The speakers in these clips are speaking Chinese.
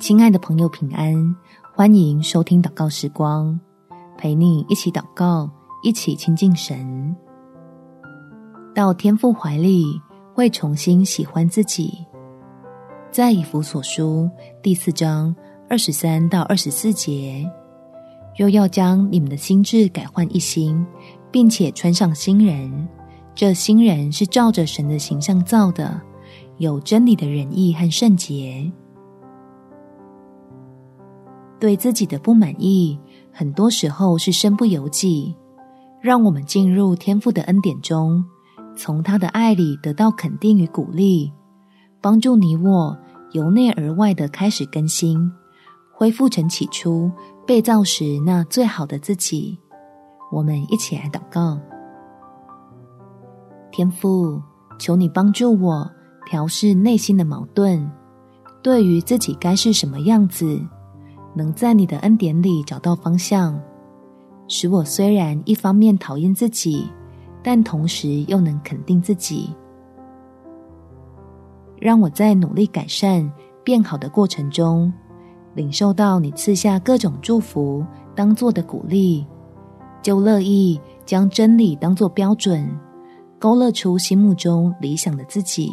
亲爱的朋友，平安！欢迎收听祷告时光，陪你一起祷告，一起亲近神。到天父怀里，会重新喜欢自己。在以弗所书第四章二十三到二十四节，又要将你们的心志改换一新，并且穿上新人。这新人是照着神的形象造的，有真理的仁义和圣洁。对自己的不满意，很多时候是身不由己。让我们进入天父的恩典中，从他的爱里得到肯定与鼓励，帮助你我由内而外的开始更新，恢复成起初被造时那最好的自己。我们一起来祷告：天父，求你帮助我调试内心的矛盾，对于自己该是什么样子。能在你的恩典里找到方向，使我虽然一方面讨厌自己，但同时又能肯定自己。让我在努力改善、变好的过程中，领受到你赐下各种祝福当做的鼓励，就乐意将真理当作标准，勾勒出心目中理想的自己。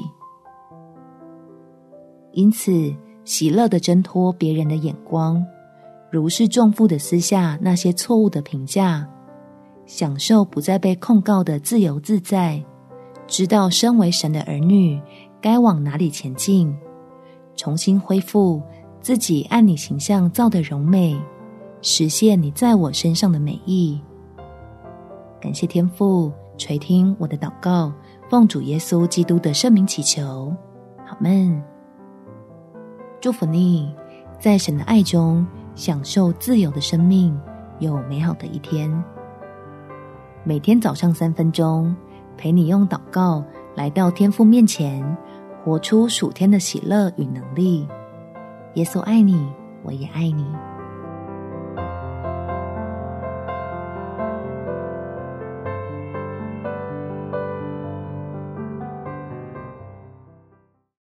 因此，喜乐的挣脱别人的眼光，如释重负的撕下那些错误的评价，享受不再被控告的自由自在，知道身为神的儿女该往哪里前进，重新恢复自己按你形象造的柔美，实现你在我身上的美意。感谢天父垂听我的祷告，奉主耶稣基督的圣名祈求，阿们。祝福你，在神的爱中享受自由的生命，有美好的一天。每天早上三分钟，陪你用祷告来到天父面前，活出属天的喜乐与能力。耶稣爱你，我也爱你。